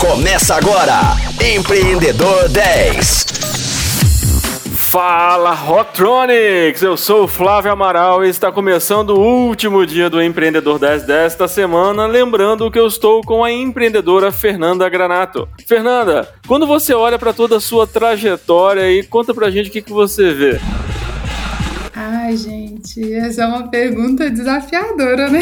Começa agora, Empreendedor 10. Fala Rocktronics! Eu sou o Flávio Amaral e está começando o último dia do Empreendedor 10 desta semana. Lembrando que eu estou com a empreendedora Fernanda Granato. Fernanda, quando você olha para toda a sua trajetória e conta pra gente o que, que você vê. Ai, gente, essa é uma pergunta desafiadora, né?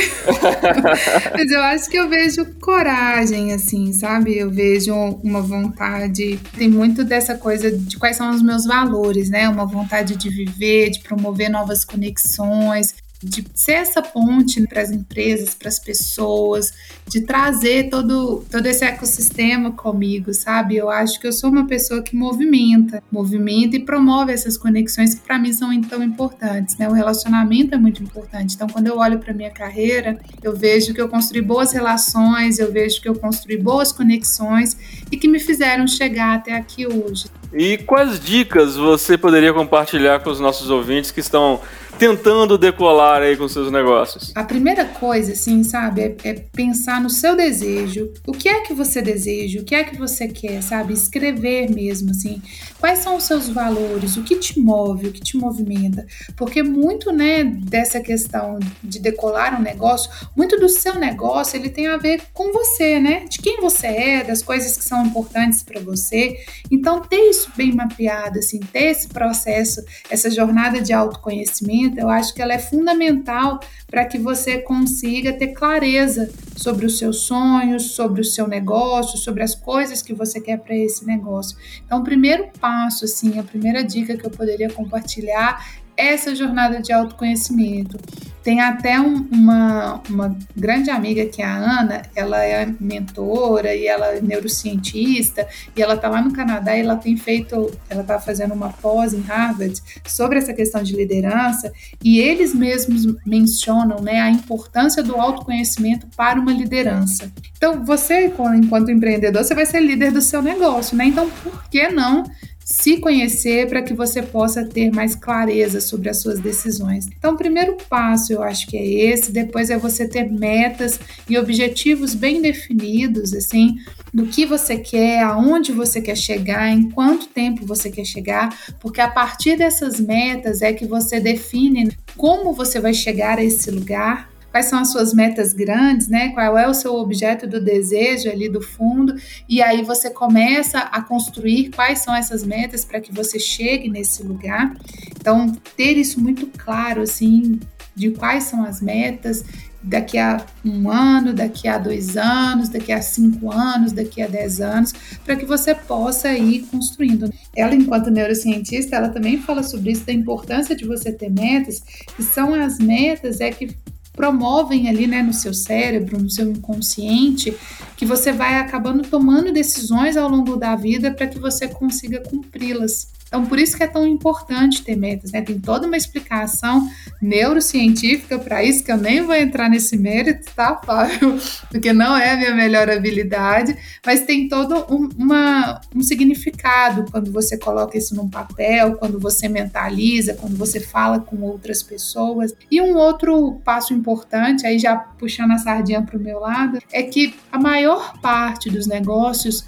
Mas eu acho que eu vejo coragem, assim, sabe? Eu vejo uma vontade. Tem muito dessa coisa de quais são os meus valores, né? Uma vontade de viver, de promover novas conexões, de ser essa ponte para as empresas, para as pessoas, de trazer todo, todo esse ecossistema comigo, sabe? Eu acho que eu sou uma pessoa que movimenta, movimenta e promove essas conexões que para mim são tão importantes, né? O relacionamento é muito importante. Então, quando eu olho para minha carreira, eu vejo que eu construí boas relações, eu vejo que eu construí boas conexões e que me fizeram chegar até aqui hoje. E quais dicas você poderia compartilhar com os nossos ouvintes que estão tentando decolar aí com seus negócios? A primeira coisa, assim, sabe, é, é, pensar no seu desejo. O que é que você deseja? O que é que você quer, sabe? Escrever mesmo, assim. Quais são os seus valores? O que te move? O que te movimenta? Porque muito, né, dessa questão de decolar um negócio, muito do seu negócio, ele tem a ver com você, né? De quem você é, das coisas que são importantes para você. Então, ter isso bem mapeado, assim, ter esse processo, essa jornada de autoconhecimento, eu acho que ela é fundamental para que você consiga ter clareza sobre os seus sonhos, sobre o seu negócio, sobre as coisas que você quer para esse negócio. Então, o primeiro passo, assim, a primeira dica que eu poderia compartilhar essa jornada de autoconhecimento. Tem até um, uma, uma grande amiga que é a Ana, ela é mentora e ela é neurocientista e ela está lá no Canadá e ela tem feito, ela está fazendo uma pós em Harvard sobre essa questão de liderança e eles mesmos mencionam né, a importância do autoconhecimento para uma liderança. Então, você, enquanto empreendedor, você vai ser líder do seu negócio, né? Então, por que não se conhecer para que você possa ter mais clareza sobre as suas decisões. Então, o primeiro passo eu acho que é esse, depois é você ter metas e objetivos bem definidos, assim, do que você quer, aonde você quer chegar, em quanto tempo você quer chegar, porque a partir dessas metas é que você define como você vai chegar a esse lugar quais são as suas metas grandes, né? Qual é o seu objeto do desejo ali do fundo, e aí você começa a construir quais são essas metas para que você chegue nesse lugar. Então, ter isso muito claro, assim, de quais são as metas daqui a um ano, daqui a dois anos, daqui a cinco anos, daqui a dez anos, para que você possa ir construindo. Ela, enquanto neurocientista, ela também fala sobre isso, da importância de você ter metas, que são as metas é que promovem ali, né, no seu cérebro, no seu inconsciente, que você vai acabando tomando decisões ao longo da vida para que você consiga cumpri-las. Então, por isso que é tão importante ter metas, né? Tem toda uma explicação neurocientífica para isso, que eu nem vou entrar nesse mérito, tá, Fábio? Porque não é a minha melhor habilidade, mas tem todo um, uma, um significado quando você coloca isso num papel, quando você mentaliza, quando você fala com outras pessoas. E um outro passo importante, aí já puxando a sardinha para o meu lado, é que a maior parte dos negócios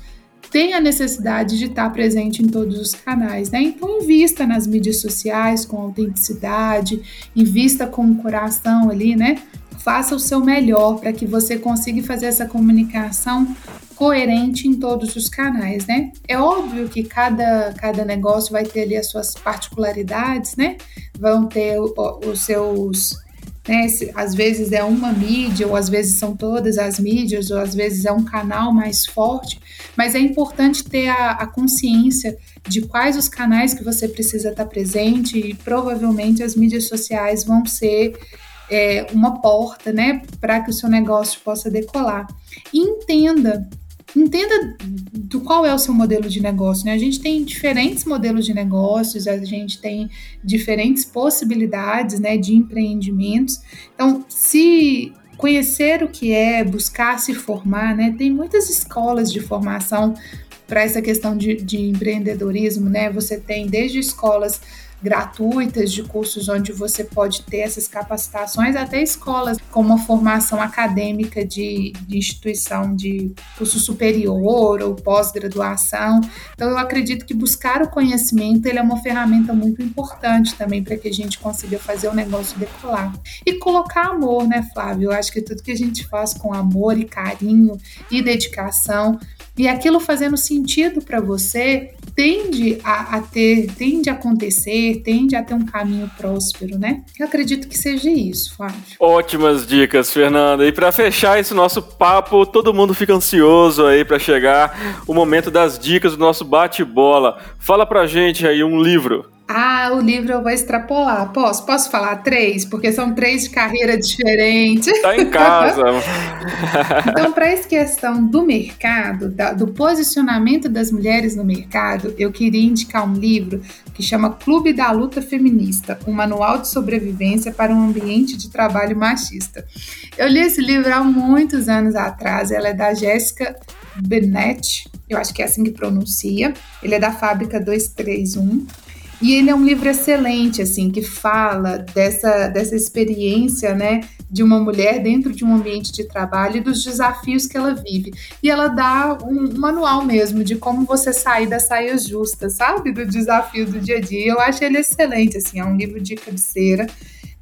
tem a necessidade de estar presente em todos os canais, né? Então invista nas mídias sociais com autenticidade, invista com o coração ali, né? Faça o seu melhor para que você consiga fazer essa comunicação coerente em todos os canais, né? É óbvio que cada, cada negócio vai ter ali as suas particularidades, né? Vão ter o, os seus né? Às vezes é uma mídia, ou às vezes são todas as mídias, ou às vezes é um canal mais forte, mas é importante ter a, a consciência de quais os canais que você precisa estar presente e provavelmente as mídias sociais vão ser é, uma porta, né, para que o seu negócio possa decolar. E entenda entenda do qual é o seu modelo de negócio. Né? A gente tem diferentes modelos de negócios, a gente tem diferentes possibilidades né, de empreendimentos. Então, se conhecer o que é, buscar se formar, né? Tem muitas escolas de formação para essa questão de, de, empreendedorismo, né? Você tem desde escolas gratuitas de cursos onde você pode ter essas capacitações, até escolas com uma formação acadêmica de, de instituição de curso superior ou pós-graduação. Então, eu acredito que buscar o conhecimento ele é uma ferramenta muito importante também para que a gente consiga fazer o negócio decolar. E colocar amor, né, Flávio? Eu acho que tudo que a gente faz com amor e carinho e dedicação e aquilo fazendo sentido para você tende a, a, ter, tende a acontecer, tende a ter um caminho próspero, né? Eu acredito que seja isso, Flávio. Ótimas dicas, Fernanda. E para fechar esse nosso papo, todo mundo fica ansioso aí para chegar o momento das dicas do nosso bate-bola. Fala pra gente aí um livro. Ah, o livro eu vou extrapolar. Posso? Posso falar três? Porque são três de carreira diferente. Tá em casa. então, para essa questão do mercado, da, do posicionamento das mulheres no mercado, eu queria indicar um livro que chama Clube da Luta Feminista, um manual de sobrevivência para um ambiente de trabalho machista. Eu li esse livro há muitos anos atrás. Ela é da Jéssica Bennett, eu acho que é assim que pronuncia. Ele é da Fábrica 231. E ele é um livro excelente, assim, que fala dessa, dessa experiência, né, de uma mulher dentro de um ambiente de trabalho e dos desafios que ela vive. E ela dá um, manual mesmo de como você sair das saias justas, sabe? Do desafio do dia a dia. Eu acho ele excelente, assim, é um livro de cabeceira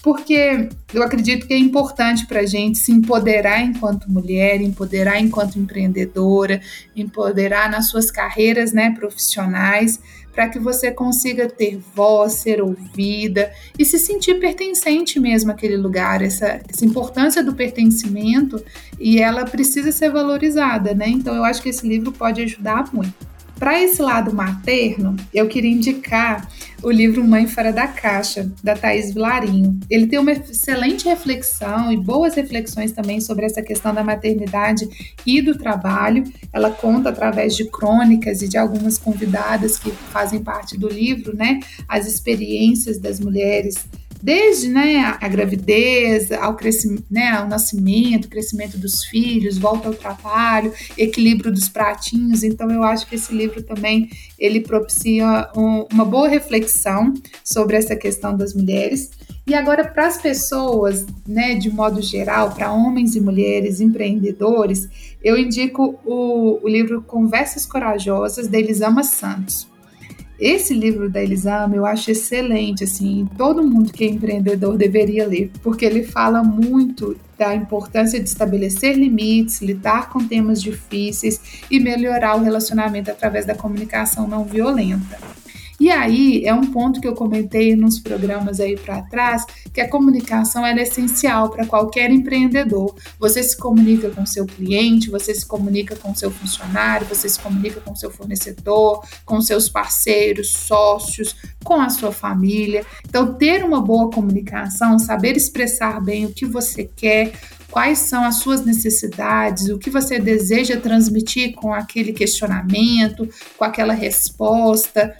porque eu acredito que é importante para a gente se empoderar enquanto mulher, empoderar enquanto empreendedora, empoderar nas suas carreiras né, profissionais, para que você consiga ter voz, ser ouvida e se sentir pertencente mesmo àquele lugar. Essa, essa importância do pertencimento e ela precisa ser valorizada, né? Então eu acho que esse livro pode ajudar muito. Para esse lado materno, eu queria indicar o livro Mãe Fora da Caixa, da Thaís Vilarinho. Ele tem uma excelente reflexão e boas reflexões também sobre essa questão da maternidade e do trabalho. Ela conta através de crônicas e de algumas convidadas que fazem parte do livro, né, as experiências das mulheres desde né, a gravidez, ao, crescimento, né, ao nascimento, crescimento dos filhos, volta ao trabalho, equilíbrio dos pratinhos. Então, eu acho que esse livro também ele propicia um, uma boa reflexão sobre essa questão das mulheres. E agora, para as pessoas, né, de modo geral, para homens e mulheres empreendedores, eu indico o, o livro Conversas Corajosas, da Elisama Santos. Esse livro da Elisama eu acho excelente, assim, todo mundo que é empreendedor deveria ler, porque ele fala muito da importância de estabelecer limites, lidar com temas difíceis e melhorar o relacionamento através da comunicação não violenta. E aí é um ponto que eu comentei nos programas aí para trás, que a comunicação é essencial para qualquer empreendedor. Você se comunica com seu cliente, você se comunica com seu funcionário, você se comunica com seu fornecedor, com seus parceiros, sócios, com a sua família. Então, ter uma boa comunicação, saber expressar bem o que você quer, quais são as suas necessidades, o que você deseja transmitir com aquele questionamento, com aquela resposta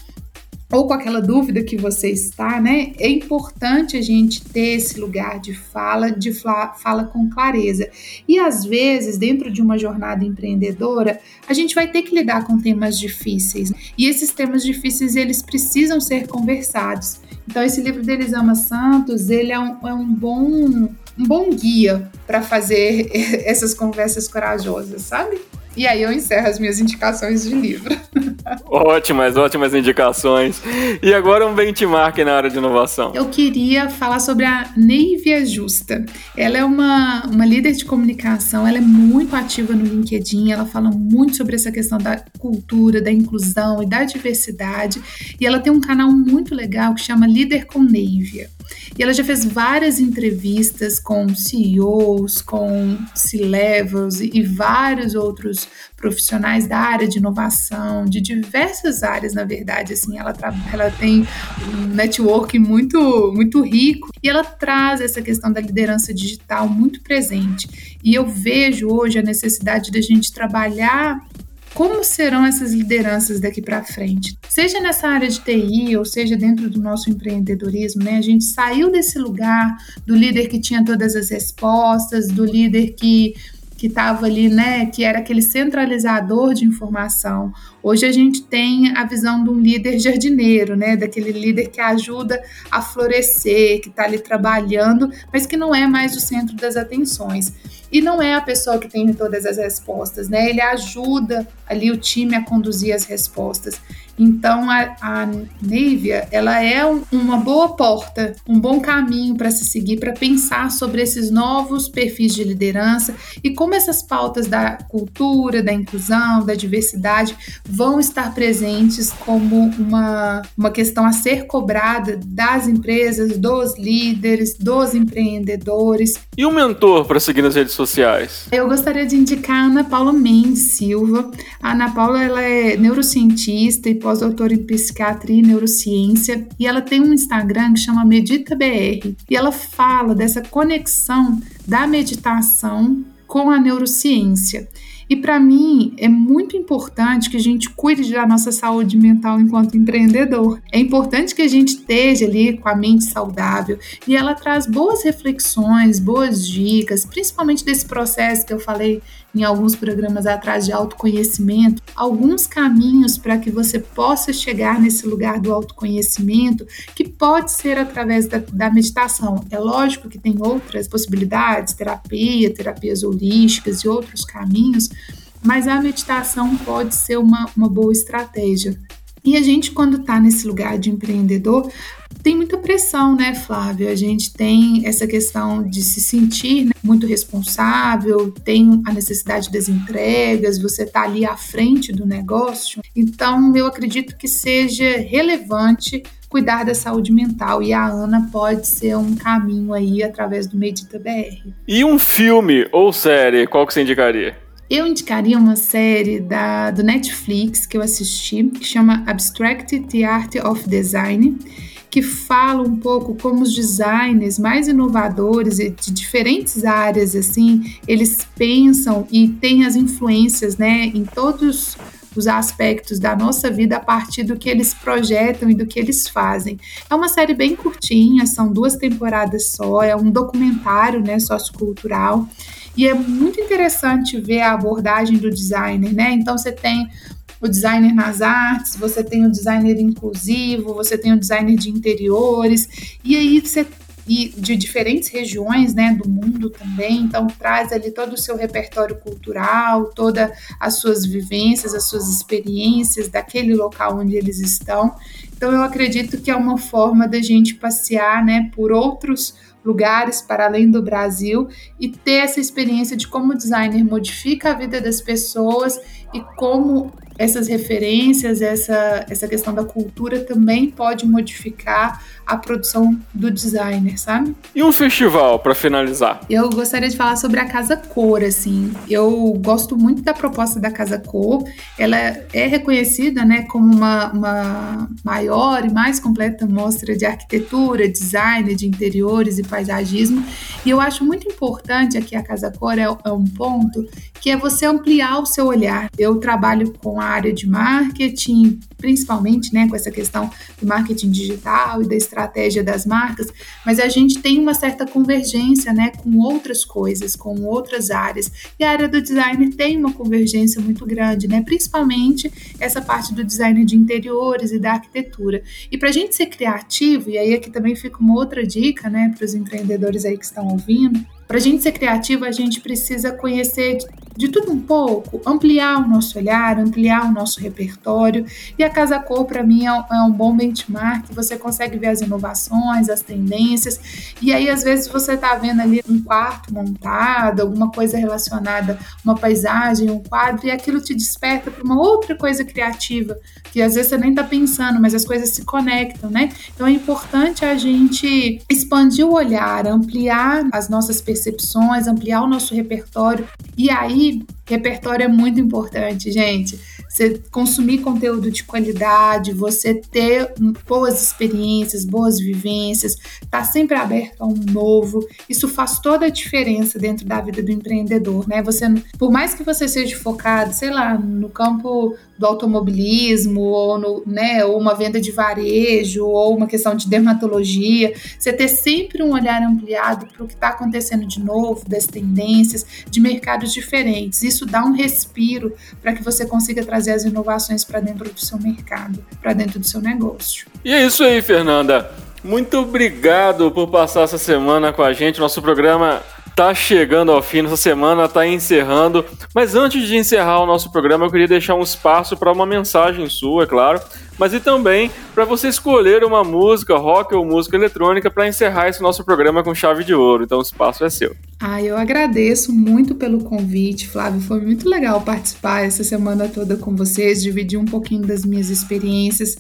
ou com aquela dúvida que você está, né? É importante a gente ter esse lugar de fala, de fala com clareza. E às vezes, dentro de uma jornada empreendedora, a gente vai ter que lidar com temas difíceis. E esses temas difíceis, eles precisam ser conversados. Então, esse livro de Elisama Santos, ele é um, é um bom um bom guia para fazer essas conversas corajosas, sabe? E aí eu encerro as minhas indicações de livro. Ótimas, ótimas indicações. E agora um benchmark na área de inovação. Eu queria falar sobre a Neivia Justa. Ela é uma, uma líder de comunicação, ela é muito ativa no LinkedIn, ela fala muito sobre essa questão da cultura, da inclusão e da diversidade. E ela tem um canal muito legal que chama Líder com Neivia. E ela já fez várias entrevistas com CEOs, com C-levels e vários outros profissionais da área de inovação, de diversas áreas, na verdade, assim, ela, ela tem um network muito, muito rico e ela traz essa questão da liderança digital muito presente. E eu vejo hoje a necessidade da gente trabalhar como serão essas lideranças daqui para frente? Seja nessa área de TI ou seja dentro do nosso empreendedorismo, né? A gente saiu desse lugar do líder que tinha todas as respostas, do líder que que estava ali, né, que era aquele centralizador de informação. Hoje a gente tem a visão de um líder jardineiro, né, daquele líder que ajuda a florescer, que está ali trabalhando, mas que não é mais o centro das atenções. E não é a pessoa que tem todas as respostas, né? Ele ajuda ali o time a conduzir as respostas. Então a, a Neivia, ela é um, uma boa porta, um bom caminho para se seguir para pensar sobre esses novos perfis de liderança e como essas pautas da cultura, da inclusão, da diversidade vão estar presentes como uma, uma questão a ser cobrada das empresas, dos líderes, dos empreendedores. E um mentor para seguir nas redes sociais? Eu gostaria de indicar a Ana Paula Mendes Silva. A Ana Paula ela é neurocientista e pós-doutora em psiquiatria e neurociência, e ela tem um Instagram que chama Medita BR. E ela fala dessa conexão da meditação com a neurociência. E para mim é muito importante que a gente cuide da nossa saúde mental enquanto empreendedor. É importante que a gente esteja ali com a mente saudável e ela traz boas reflexões, boas dicas, principalmente desse processo que eu falei em alguns programas atrás de autoconhecimento, alguns caminhos para que você possa chegar nesse lugar do autoconhecimento, que pode ser através da, da meditação. É lógico que tem outras possibilidades, terapia, terapias holísticas e outros caminhos, mas a meditação pode ser uma, uma boa estratégia. E a gente, quando está nesse lugar de empreendedor, tem muita pressão, né, Flávio? A gente tem essa questão de se sentir né, muito responsável, tem a necessidade das entregas, você está ali à frente do negócio. Então, eu acredito que seja relevante cuidar da saúde mental e a Ana pode ser um caminho aí através do Medita BR. E um filme ou série, qual que você indicaria? Eu indicaria uma série da, do Netflix que eu assisti, que chama Abstract The Art of Design, que fala um pouco como os designers mais inovadores de diferentes áreas, assim, eles pensam e têm as influências, né, em todos os aspectos da nossa vida a partir do que eles projetam e do que eles fazem. É uma série bem curtinha, são duas temporadas só, é um documentário, né, sociocultural e é muito interessante ver a abordagem do designer, né? Então você tem o designer nas artes, você tem o designer inclusivo, você tem o designer de interiores, e aí você e de diferentes regiões né, do mundo também, então traz ali todo o seu repertório cultural, todas as suas vivências, as suas experiências daquele local onde eles estão. Então eu acredito que é uma forma da gente passear né, por outros lugares para além do Brasil e ter essa experiência de como o designer modifica a vida das pessoas e como essas referências, essa, essa questão da cultura também pode modificar a produção do designer, sabe? E um festival para finalizar? Eu gostaria de falar sobre a Casa Cor, assim. Eu gosto muito da proposta da Casa Cor. Ela é reconhecida, né, como uma, uma maior e mais completa mostra de arquitetura, design, de interiores e paisagismo. E eu acho muito importante aqui a Casa Cor é, é um ponto que é você ampliar o seu olhar. Eu trabalho com a área de marketing, principalmente, né, com essa questão do marketing digital e da estratégia das marcas, mas a gente tem uma certa convergência, né, com outras coisas, com outras áreas. E a área do design tem uma convergência muito grande, né, principalmente essa parte do design de interiores e da arquitetura. E para a gente ser criativo, e aí aqui também fica uma outra dica, né, para os empreendedores aí que estão ouvindo, para a gente ser criativo, a gente precisa conhecer de tudo um pouco, ampliar o nosso olhar, ampliar o nosso repertório. E a Casa Cor, para mim, é, é um bom benchmark. Você consegue ver as inovações, as tendências. E aí, às vezes, você está vendo ali um quarto montado, alguma coisa relacionada, uma paisagem, um quadro, e aquilo te desperta para uma outra coisa criativa, que às vezes você nem está pensando, mas as coisas se conectam, né? Então é importante a gente expandir o olhar, ampliar as nossas perspectivas percepções, ampliar o nosso repertório. E aí, repertório é muito importante, gente. você consumir conteúdo de qualidade, você ter boas experiências, boas vivências, tá sempre aberto a um novo. Isso faz toda a diferença dentro da vida do empreendedor, né? Você, por mais que você seja focado, sei lá, no campo do automobilismo ou no, né, ou uma venda de varejo ou uma questão de dermatologia, você ter sempre um olhar ampliado para o que está acontecendo de novo, das tendências, de mercados diferentes. Isso dá um respiro para que você consiga trazer as inovações para dentro do seu mercado, para dentro do seu negócio. E é isso aí, Fernanda. Muito obrigado por passar essa semana com a gente. Nosso programa tá chegando ao fim, essa semana tá encerrando. Mas antes de encerrar o nosso programa, eu queria deixar um espaço para uma mensagem sua, é claro, mas e também para você escolher uma música rock ou música eletrônica para encerrar esse nosso programa com chave de ouro. Então o espaço é seu. Ah, eu agradeço muito pelo convite, Flávio. Foi muito legal participar essa semana toda com vocês, dividir um pouquinho das minhas experiências.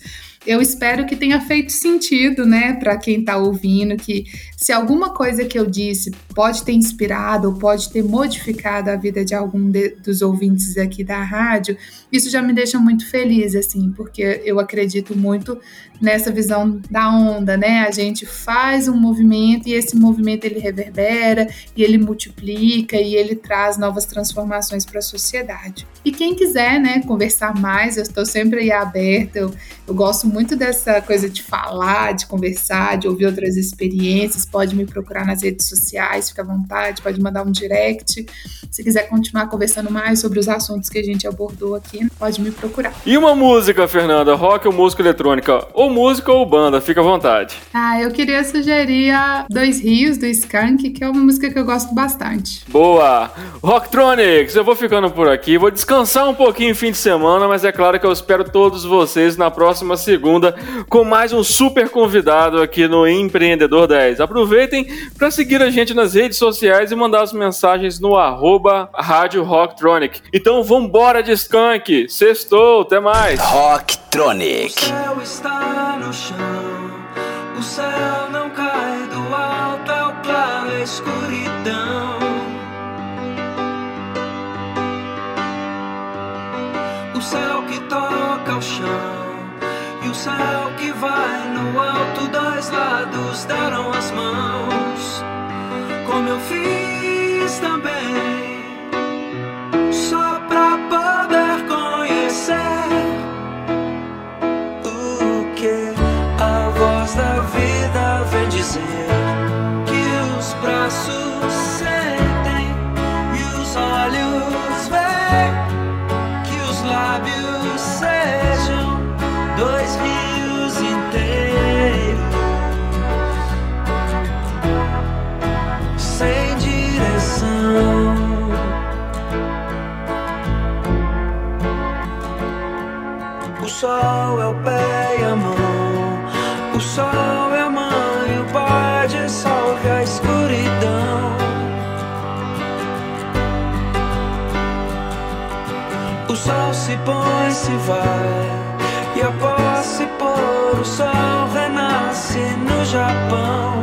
Eu espero que tenha feito sentido, né, para quem está ouvindo, que se alguma coisa que eu disse pode ter inspirado ou pode ter modificado a vida de algum de, dos ouvintes aqui da rádio, isso já me deixa muito feliz, assim, porque eu acredito muito nessa visão da onda, né? A gente faz um movimento e esse movimento ele reverbera e ele multiplica e ele traz novas transformações para a sociedade. E quem quiser, né, conversar mais, eu estou sempre aí aberta. Eu, eu gosto muito dessa coisa de falar, de conversar, de ouvir outras experiências. Pode me procurar nas redes sociais, fica à vontade, pode mandar um direct. Se quiser continuar conversando mais sobre os assuntos que a gente abordou aqui, pode me procurar. E uma música, Fernanda, rock ou música eletrônica? Ou ou música ou banda, fica à vontade. Ah, eu queria sugerir a Dois Rios, do Skank, que é uma música que eu gosto bastante. Boa! Rocktronics, eu vou ficando por aqui, vou descansar um pouquinho fim de semana, mas é claro que eu espero todos vocês na próxima segunda com mais um super convidado aqui no Empreendedor 10. Aproveitem para seguir a gente nas redes sociais e mandar as mensagens no arroba Rádio Rocktronic. Então vambora de Skank! Sextou, até mais! Rocktronic no chão. O céu não cai do alto, é o claro, a escuridão. Céu que vai no alto, dois lados deram as mãos, como eu fiz se põe, se vai. E após se pôr, o sol renasce no Japão.